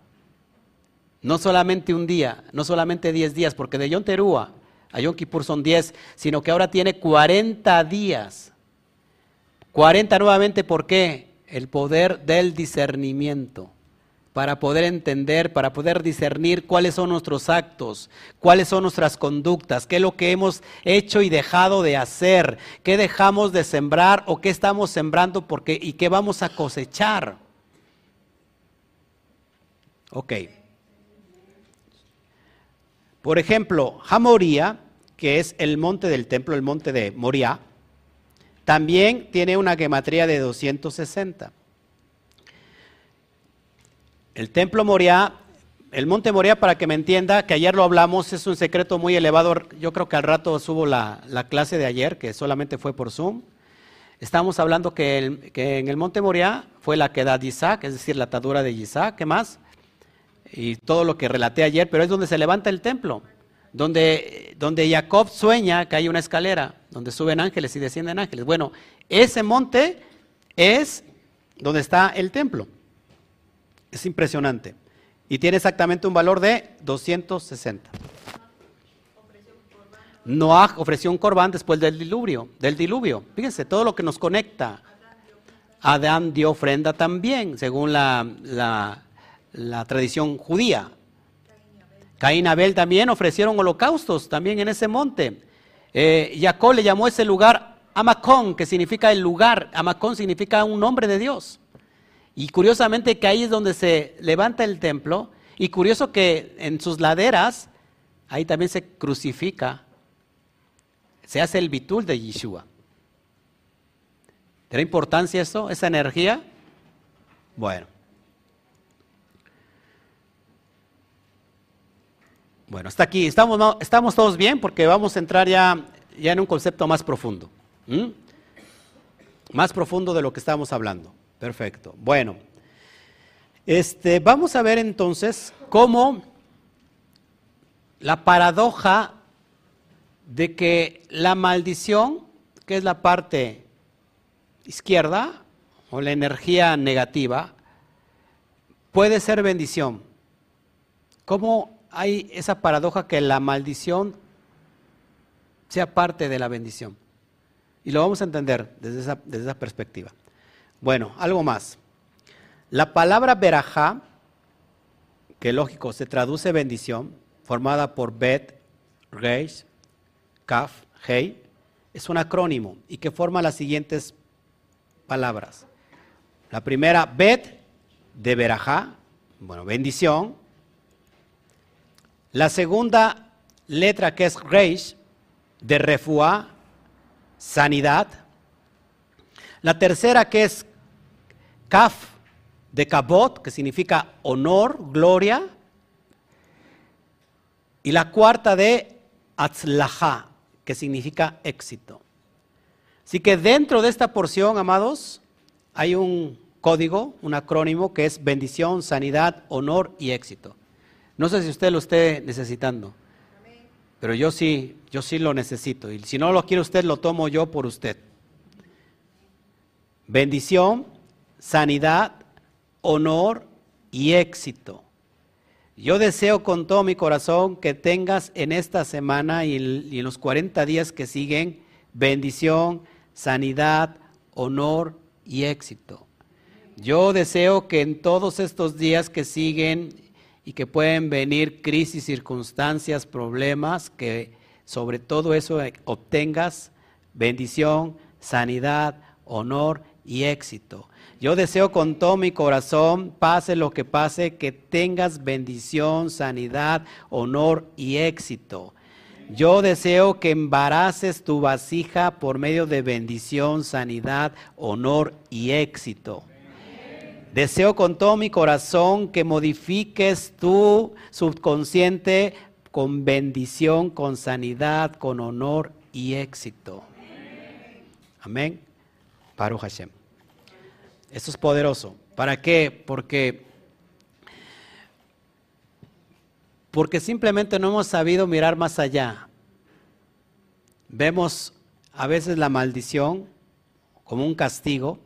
No solamente un día, no solamente 10 días, porque de Yom Terúa a Yom Kippur son 10, sino que ahora tiene 40 días. 40 nuevamente, ¿por qué? El poder del discernimiento para poder entender, para poder discernir cuáles son nuestros actos, cuáles son nuestras conductas, qué es lo que hemos hecho y dejado de hacer, qué dejamos de sembrar o qué estamos sembrando porque, y qué vamos a cosechar. Ok. Por ejemplo, Jamoría, que es el monte del templo, el monte de Moria, también tiene una gematría de 260. El templo Moria, el monte Moria, para que me entienda, que ayer lo hablamos, es un secreto muy elevado. Yo creo que al rato subo la, clase de ayer, que solamente fue por Zoom. Estamos hablando que, en el monte Moria fue la queda de Isaac, es decir, la atadura de Isaac, ¿qué más? Y todo lo que relaté ayer, pero es donde se levanta el templo, donde, donde Jacob sueña que hay una escalera, donde suben ángeles y descienden ángeles. Bueno, ese monte es donde está el templo. Es impresionante. Y tiene exactamente un valor de 260. Noah ofreció un corbán después del diluvio, del diluvio. Fíjense, todo lo que nos conecta. Adán dio ofrenda también, según la, la, tradición judía. Caín y Abel también ofrecieron holocaustos, también en ese monte. Eh, Jacob le llamó ese lugar Amacón, que significa el lugar. Amacón significa un nombre de Dios. Y curiosamente que ahí es donde se levanta el templo. Y curioso que en sus laderas, ahí también se crucifica, se hace el bitul de Yeshua. ¿Tiene importancia eso, esa energía? Bueno. Bueno, hasta aquí. Estamos, estamos todos bien porque vamos a entrar ya, ya en un concepto más profundo. Más profundo de lo que estamos hablando. Perfecto. Bueno, este, vamos a ver entonces cómo la paradoja de que la maldición, que es la parte izquierda o la energía negativa, puede ser bendición. ¿Cómo hay esa paradoja que la maldición sea parte de la bendición? Y lo vamos a entender desde esa, desde esa perspectiva. Bueno, algo más. La palabra verajá, que lógico se traduce bendición, formada por bet, reish, kaf, hei, es un acrónimo y que forma las siguientes palabras. La primera, bet, de verajá, bueno, bendición. La segunda letra que es reish, de refuá, sanidad. La tercera que es kaf, de kabot, que significa honor, gloria. Y la cuarta de atzlaha, que significa éxito. Así que dentro de esta porción, amados, hay un código, un acrónimo que es bendición, sanidad, honor y éxito. No sé si usted lo esté necesitando, pero yo sí, yo sí lo necesito. Y si no lo quiere usted, lo tomo yo por usted. Bendición, sanidad, honor y éxito. Yo deseo con todo mi corazón que tengas en esta semana y en los 40 días que siguen bendición, sanidad, honor y éxito. Yo deseo que en todos estos días que siguen y que pueden venir crisis, circunstancias, problemas, que sobre todo eso obtengas bendición, sanidad, honor y éxito. Yo deseo con todo mi corazón, pase lo que pase, que tengas bendición, sanidad, honor y éxito. Yo deseo que embaraces tu vasija por medio de bendición, sanidad, honor y éxito. Deseo con todo mi corazón que modifiques tu subconsciente con bendición, con sanidad, con honor y éxito. Amén. Baruch Hashem. Esto es poderoso. ¿Para qué? Porque, porque simplemente no hemos sabido mirar más allá. Vemos a veces la maldición como un castigo,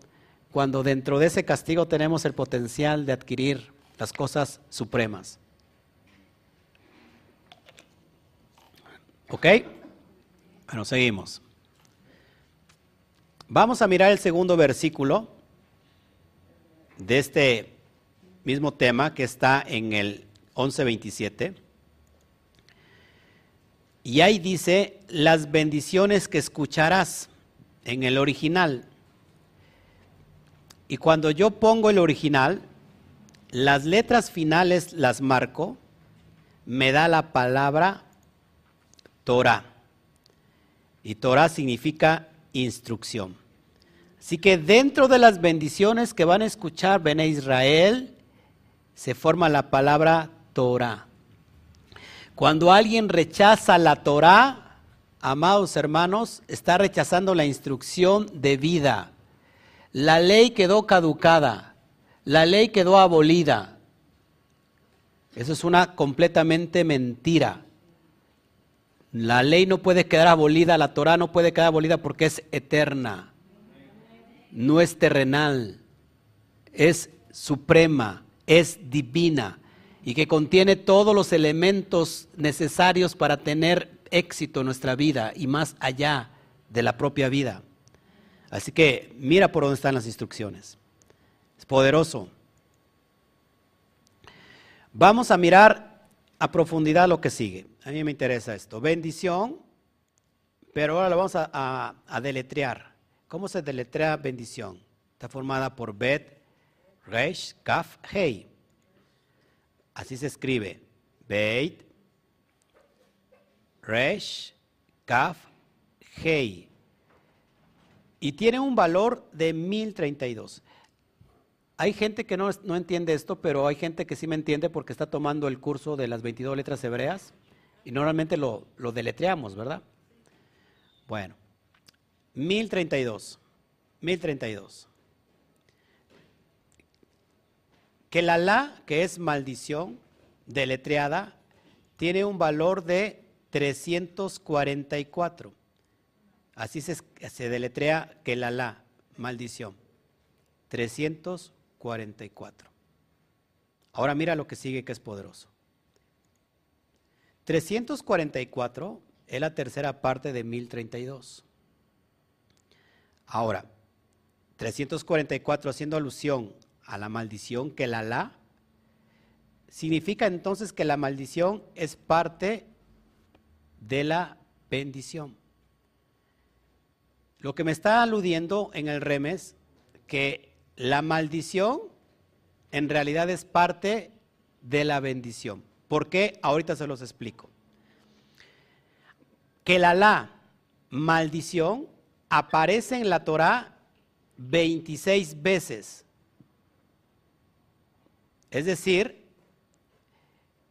cuando dentro de ese castigo tenemos el potencial de adquirir las cosas supremas. ¿Ok? Bueno, seguimos. Vamos a mirar el segundo versículo de este mismo tema que está en el 1127. Y ahí dice las bendiciones que escucharás en el original. Y cuando yo pongo el original, las letras finales las marco, me da la palabra Torah. Y Torah significa instrucción. Así que dentro de las bendiciones que van a escuchar Bene Israel, se forma la palabra Torah. Cuando alguien rechaza la Torah, amados hermanos, está rechazando la instrucción de vida. La ley quedó caducada, la ley quedó abolida. Eso es una completamente mentira. La ley no puede quedar abolida, la Torah no puede quedar abolida porque es eterna no es terrenal, es suprema, es divina y que contiene todos los elementos necesarios para tener éxito en nuestra vida y más allá de la propia vida. Así que mira por dónde están las instrucciones. Es poderoso. Vamos a mirar a profundidad lo que sigue. A mí me interesa esto. Bendición, pero ahora lo vamos a, a deletrear. ¿Cómo se deletrea bendición? Está formada por Bet, Resh, Kaf, Hei. Así se escribe. Beit, Resh, Kaf, Hei. Y tiene un valor de 1032. Hay gente que no, no, entiende esto, pero hay gente que sí me entiende porque está tomando el curso de las 22 letras hebreas y normalmente lo, lo deletreamos, ¿verdad? Bueno, 1032. 1032. Que la la, que es maldición, deletreada, tiene un valor de 344. Así se, se deletrea que la la, maldición. 344. Ahora mira lo que sigue que es poderoso. 344 es la tercera parte de 1032. Ahora, 344 haciendo alusión a la maldición, que la la, significa entonces que la maldición es parte de la bendición. Lo que me está aludiendo en el remes, que la maldición en realidad es parte de la bendición. ¿Por qué? Ahorita se los explico. Que la la, maldición, aparece en la Torah 26 veces. Es decir,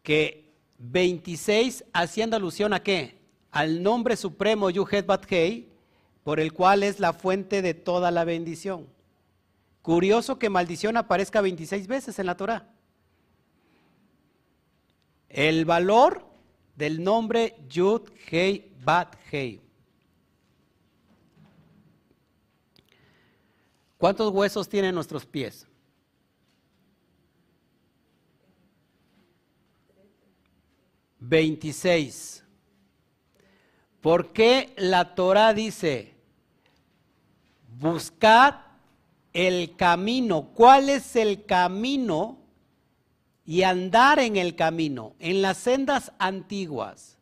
que 26 haciendo alusión a qué? Al nombre supremo Yuhet Bathei, por el cual es la fuente de toda la bendición. Curioso que maldición aparezca 26 veces en la Torah. El valor del nombre Yud Hei Bat Hei. ¿Cuántos huesos tienen nuestros pies? Veintiséis. ¿Por qué la Torah dice, buscad el camino? ¿Cuál es el camino? Y andar en el camino, en las sendas antiguas.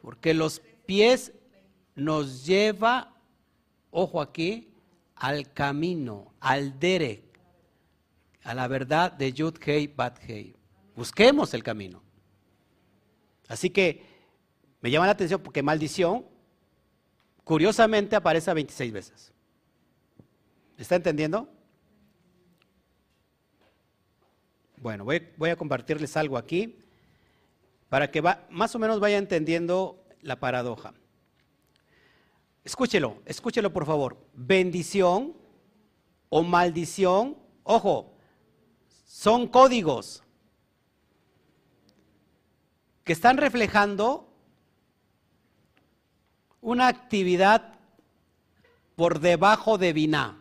Porque los pies nos lleva, ojo aquí, al camino, al derek, a la verdad de Yud Hei Bat Hei. Busquemos el camino. Así que me llama la atención porque maldición, curiosamente, aparece 26 veces. ¿Está entendiendo? Bueno, voy, voy, a compartirles algo aquí para que va, más o menos vaya entendiendo la paradoja. Escúchelo, escúchelo por favor. Bendición o maldición, ojo, son códigos que están reflejando una actividad por debajo de Biná.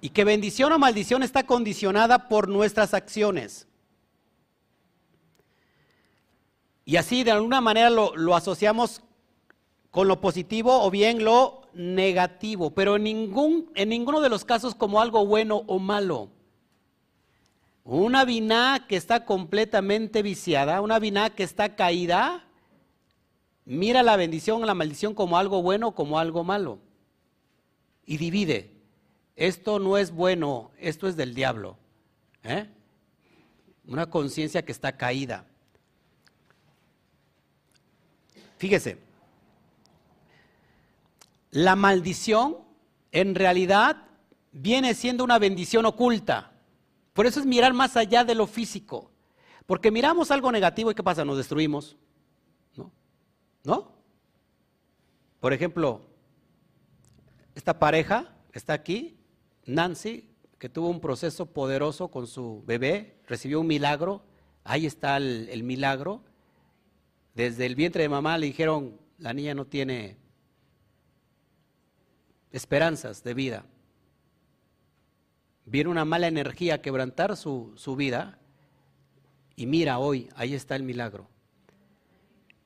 Y que bendición o maldición está condicionada por nuestras acciones. Y así de alguna manera lo, lo asociamos con lo positivo o bien lo negativo, pero en, ningún, en ninguno de los casos como algo bueno o malo. Una vina que está completamente viciada, una vina que está caída, mira la bendición o la maldición como algo bueno o como algo malo. Y divide. Esto no es bueno, esto es del diablo. ¿eh? Una conciencia que está caída. Fíjese, la maldición en realidad viene siendo una bendición oculta. Por eso es mirar más allá de lo físico. Porque miramos algo negativo y ¿qué pasa? Nos destruimos. ¿No? ¿No? Por ejemplo, esta pareja está aquí, Nancy, que tuvo un proceso poderoso con su bebé, recibió un milagro, ahí está el, el milagro. Desde el vientre de mamá le dijeron, la niña no tiene esperanzas de vida. Viene una mala energía quebrantar su, vida y mira hoy, ahí está el milagro.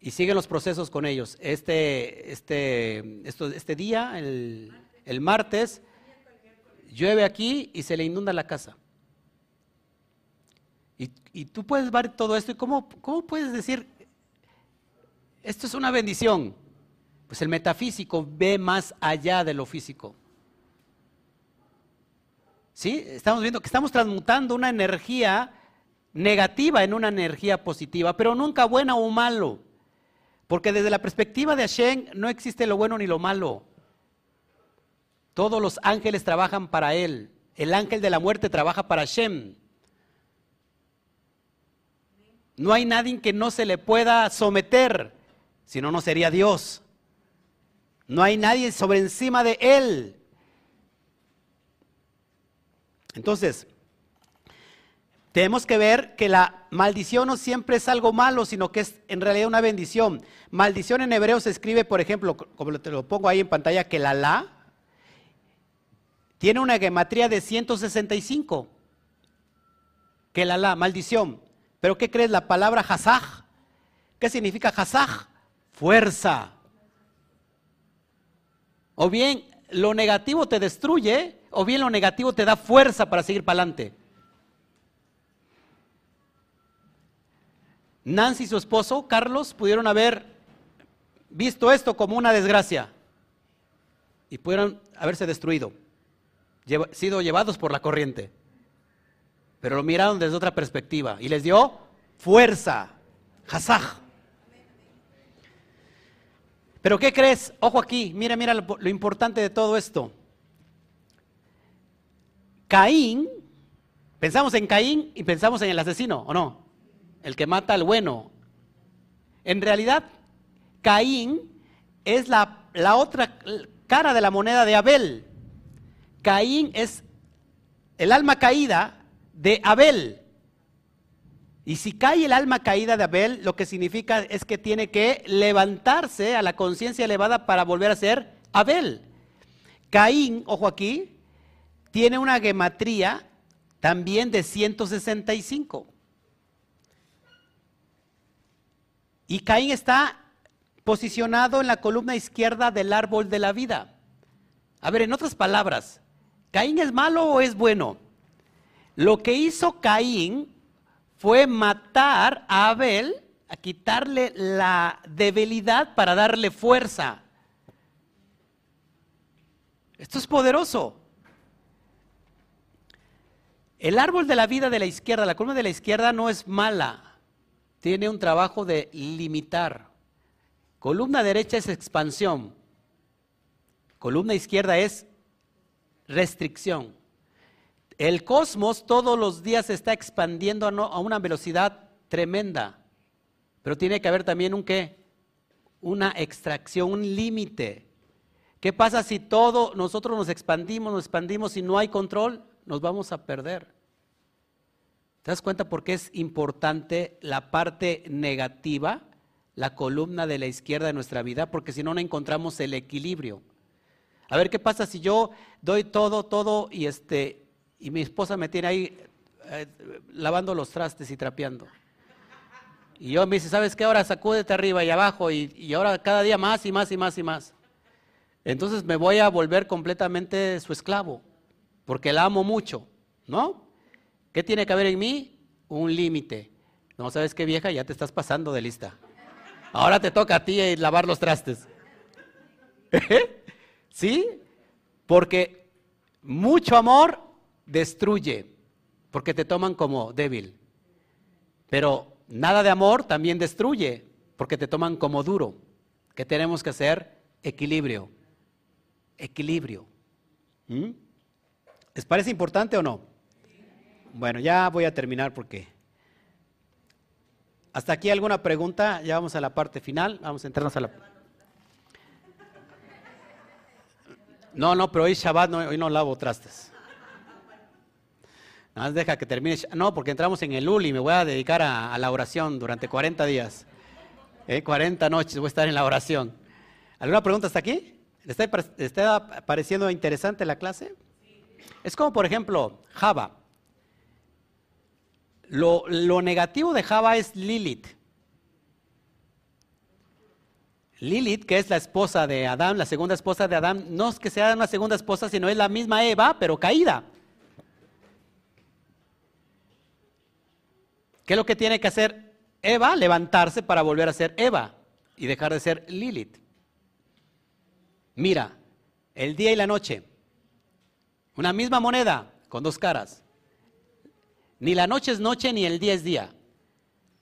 Y siguen los procesos con ellos. Este, este, este día, el, martes, llueve aquí y se le inunda la casa. Y, tú puedes ver todo esto y cómo, cómo puedes decir, esto es una bendición. Pues el metafísico ve más allá de lo físico. ¿Sí? Estamos viendo que estamos transmutando una energía negativa en una energía positiva, pero nunca buena o malo. Porque desde la perspectiva de Hashem no existe lo bueno ni lo malo. Todos los ángeles trabajan para Él. El ángel de la muerte trabaja para Hashem. No hay nadie que no se le pueda someter, si no, no sería Dios. No hay nadie sobre encima de él. Entonces, tenemos que ver que la maldición no siempre es algo malo, sino que es en realidad una bendición. Maldición en hebreo se escribe, por ejemplo, como te lo pongo ahí en pantalla, que la la tiene una gematría de 165. Que la la, maldición. Pero ¿qué crees? La palabra hasaj. ¿Qué significa hasaj? Fuerza. O bien lo negativo te destruye o bien lo negativo te da fuerza para seguir para adelante. Nancy y su esposo, Carlos, pudieron haber visto esto como una desgracia y pudieron haberse destruido, sido llevados por la corriente. Pero lo miraron desde otra perspectiva y les dio fuerza, hasaj. Pero ¿qué crees? Ojo aquí, mira, mira lo, importante de todo esto. Caín, pensamos en Caín y pensamos en el asesino, ¿o no? El que mata al bueno. En realidad, Caín es la, la otra cara de la moneda de Abel. Caín es el alma caída de Abel. Y si cae el alma caída de Abel, lo que significa es que tiene que levantarse a la conciencia elevada para volver a ser Abel. Caín, ojo aquí, tiene una gematría también de 165. Y Caín está posicionado en la columna izquierda del árbol de la vida. A ver, en otras palabras, ¿Caín es malo o es bueno? Lo que hizo Caín fue matar a Abel, a quitarle la debilidad para darle fuerza. Esto es poderoso. El árbol de la vida de la izquierda, la columna de la izquierda no es mala, tiene un trabajo de limitar. Columna derecha es expansión, columna izquierda es restricción. El cosmos todos los días está expandiendo a una velocidad tremenda, pero tiene que haber también un qué? Una extracción, un límite. ¿Qué pasa si todo nosotros nos expandimos, nos expandimos y no hay control? Nos vamos a perder. ¿Te das cuenta por qué es importante la parte negativa, la columna de la izquierda de nuestra vida? Porque si no, no encontramos el equilibrio. A ver, ¿qué pasa si yo doy todo, todo y este y mi esposa me tiene ahí eh, lavando los trastes y trapeando. Y yo me dice, ¿sabes qué? Ahora sacúdete arriba y abajo y, y ahora cada día más y más y más y más. Entonces me voy a volver completamente su esclavo, porque la amo mucho, ¿no? ¿Qué tiene que haber en mí? Un límite. No, ¿sabes qué vieja? Ya te estás pasando de lista. Ahora te toca a ti lavar los trastes. ¿Sí? Porque mucho amor destruye, porque te toman como débil. Pero nada de amor también destruye, porque te toman como duro. ¿Qué tenemos que hacer? Equilibrio. Equilibrio. ¿Mm? ¿Les parece importante o no? Bueno, ya voy a terminar porque... ¿Hasta aquí alguna pregunta? Ya vamos a la parte final. Vamos a entrarnos a la... No, no, pero hoy Shabbat, no, hoy no lavo trastes. Nada más deja que termine. No, porque entramos en el UL y me voy a dedicar a, la oración durante 40 días. 40 eh, noches voy a estar en la oración. ¿Alguna pregunta hasta aquí? ¿Le está, pareciendo interesante la clase? Es como, por ejemplo, Java. Lo, lo negativo de Java es Lilith. Lilith, que es la esposa de Adán, la segunda esposa de Adán, no es que sea una segunda esposa, sino es la misma Eva, pero caída. ¿Qué es lo que tiene que hacer Eva? Levantarse para volver a ser Eva y dejar de ser Lilith. Mira, el día y la noche, una misma moneda con dos caras. Ni la noche es noche ni el día es día.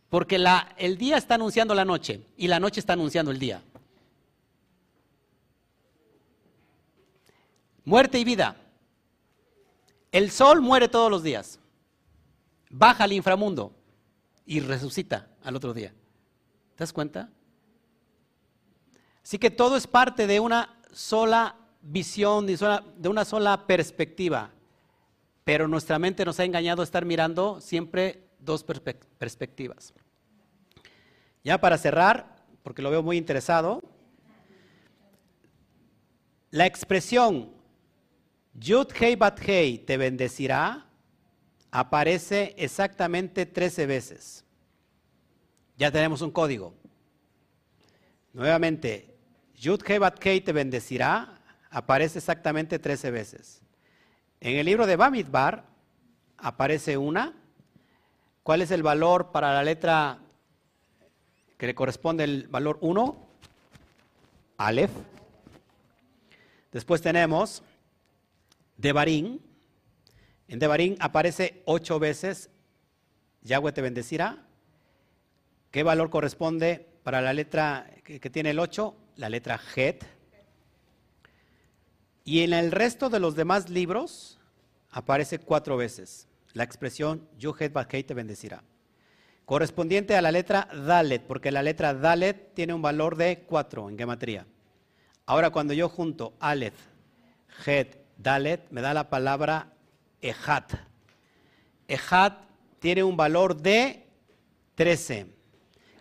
Porque el día está anunciando la noche y la noche está anunciando el día. Muerte y vida. El sol muere todos los días. Baja al inframundo y resucita al otro día. ¿Te das cuenta? Así que todo es parte de una sola visión, de una sola perspectiva. Pero nuestra mente nos ha engañado a estar mirando siempre dos perspectivas. Ya para cerrar, porque lo veo muy interesado, la expresión Yud Hei Bat Hei te bendecirá aparece exactamente 13 veces. Ya tenemos un código. Nuevamente, Yud Hebat Kei te bendecirá, aparece exactamente 13 veces. En el libro de Bamidbar aparece una. ¿Cuál es el valor para la letra que le corresponde el valor 1? Aleph. Después tenemos Devarim. En Devarim aparece ocho veces Yahweh te bendecirá. ¿Qué valor corresponde para la letra que, tiene el 8? La letra Het. Y en el resto de los demás libros aparece cuatro veces la expresión Yuhet Bakei te bendecirá. Correspondiente a la letra Dalet, porque la letra Dalet tiene un valor de 4 en gematría. Ahora, cuando yo junto Aleph, Het, Dalet, me da la palabra Ejat. Ejat tiene un valor de 13.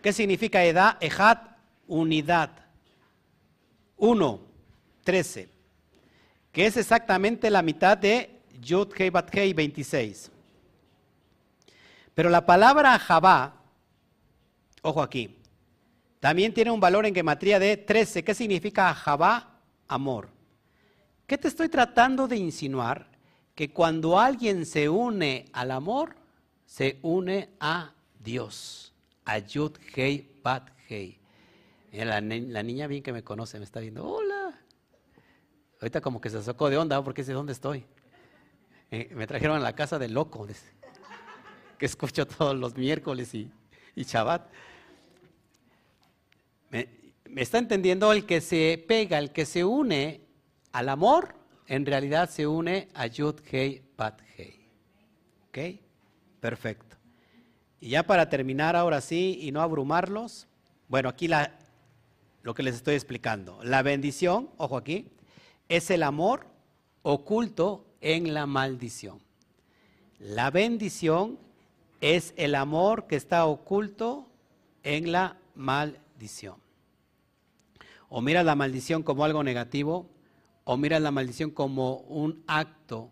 ¿Qué significa edad? Ejat, unidad. 1, 13. Que es exactamente la mitad de Yud Hei Bat Hei 26. Pero la palabra Jabá, ojo aquí, también tiene un valor en gematría de 13. ¿Qué significa Jabá? Amor. ¿Qué te estoy tratando de insinuar? Que cuando alguien se une al amor, se une a Dios. A Yud Hei Bat Hei. La, la, niña bien que me conoce me está viendo, hola. Ahorita como que se sacó de onda porque dice, ¿dónde estoy? Eh, me trajeron a la casa del loco, que escucho todos los miércoles y, y Shabbat. Me está entendiendo el que se pega, el que se une al amor, en realidad se une a Yud Hei Bat Hei. ¿Ok? Perfecto. Y ya para terminar ahora sí y no abrumarlos, bueno, aquí la, lo que les estoy explicando. La bendición, ojo aquí, es el amor oculto en la maldición. La bendición es el amor que está oculto en la maldición. O mira la maldición como algo negativo, o mira la maldición como un acto,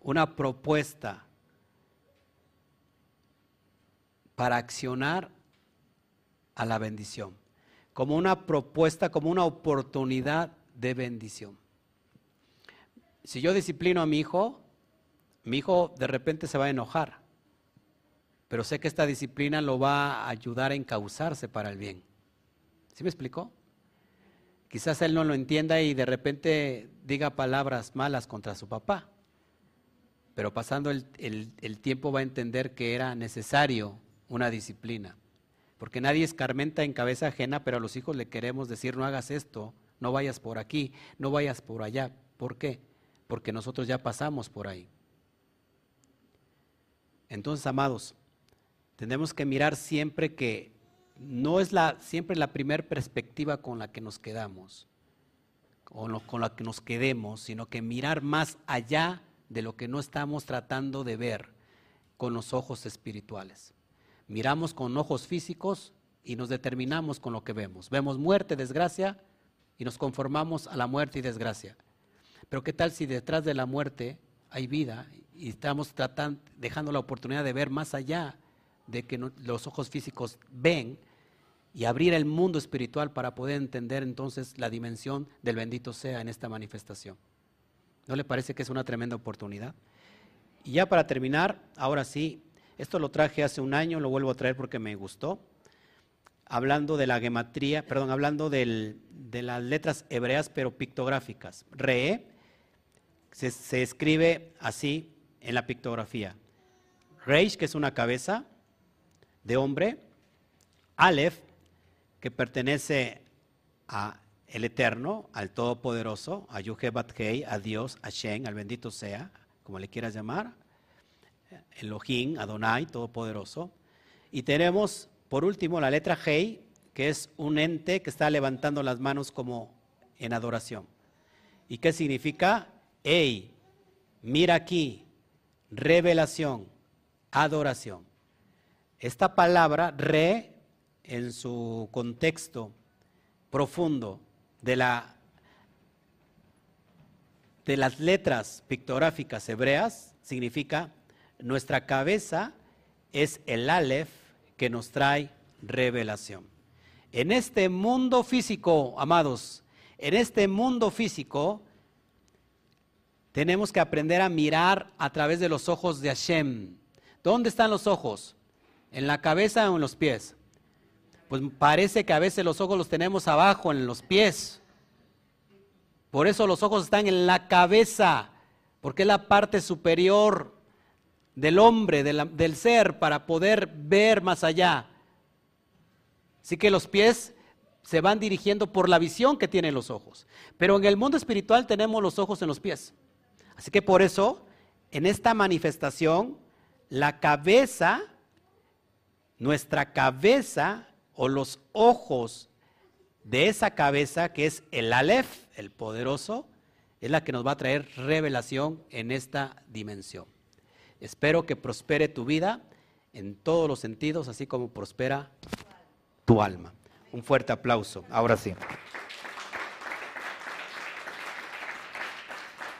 una propuesta para accionar a la bendición, como una propuesta, como una oportunidad de bendición. Si yo disciplino a mi hijo, mi hijo de repente se va a enojar, pero sé que esta disciplina lo va a ayudar a encauzarse para el bien. ¿Sí me explicó? Quizás él no lo entienda y de repente diga palabras malas contra su papá, pero pasando el, tiempo va a entender que era necesario una disciplina. Porque nadie escarmenta en cabeza ajena, pero a los hijos le queremos decir, no hagas esto, no vayas por aquí, no vayas por allá. ¿Por qué? Porque nosotros ya pasamos por ahí. Entonces, amados, tenemos que mirar siempre que no es la, siempre la primera perspectiva con la que nos quedamos, o con la que nos quedemos, sino que mirar más allá de lo que no estamos tratando de ver con los ojos espirituales. Miramos con ojos físicos y nos determinamos con lo que vemos. Vemos muerte, desgracia y nos conformamos a la muerte y desgracia. Pero ¿qué tal si detrás de la muerte hay vida y estamos tratando, dejando la oportunidad de ver más allá de que los ojos físicos ven y abrir el mundo espiritual para poder entender entonces la dimensión del bendito sea en esta manifestación? ¿No le parece que es una tremenda oportunidad? Y ya para terminar, ahora sí, esto lo traje hace un año, lo vuelvo a traer porque me gustó. Hablando de la gematría, perdón, hablando de las letras hebreas pero pictográficas. Re se, escribe así en la pictografía. Reish, que es una cabeza de hombre. Aleph, que pertenece a el Eterno, al Todopoderoso, a Yuhebat a Dios, a Shen, al bendito sea, como le quieras llamar. Elohim, Adonai, Todopoderoso. Y tenemos, por último, la letra Hei, que es un ente que está levantando las manos como en adoración. ¿Y qué significa? Hey, mira aquí, revelación, adoración. Esta palabra, re, en su contexto profundo de, la, de las letras pictográficas hebreas, significa nuestra cabeza es el Aleph que nos trae revelación. En este mundo físico, amados, en este mundo físico, tenemos que aprender a mirar a través de los ojos de Hashem. ¿Dónde están los ojos? ¿En la cabeza o en los pies? Pues parece que a veces los ojos los tenemos abajo, en los pies. Por eso los ojos están en la cabeza, porque es la parte superior del hombre, del ser, para poder ver más allá. Así que los pies se van dirigiendo por la visión que tienen los ojos. Pero en el mundo espiritual tenemos los ojos en los pies. Así que por eso, en esta manifestación, la cabeza, nuestra cabeza o los ojos de esa cabeza, que es el Aleph, el poderoso, es la que nos va a traer revelación en esta dimensión. Espero que prospere tu vida en todos los sentidos, así como prospera tu alma. Un fuerte aplauso. Ahora sí.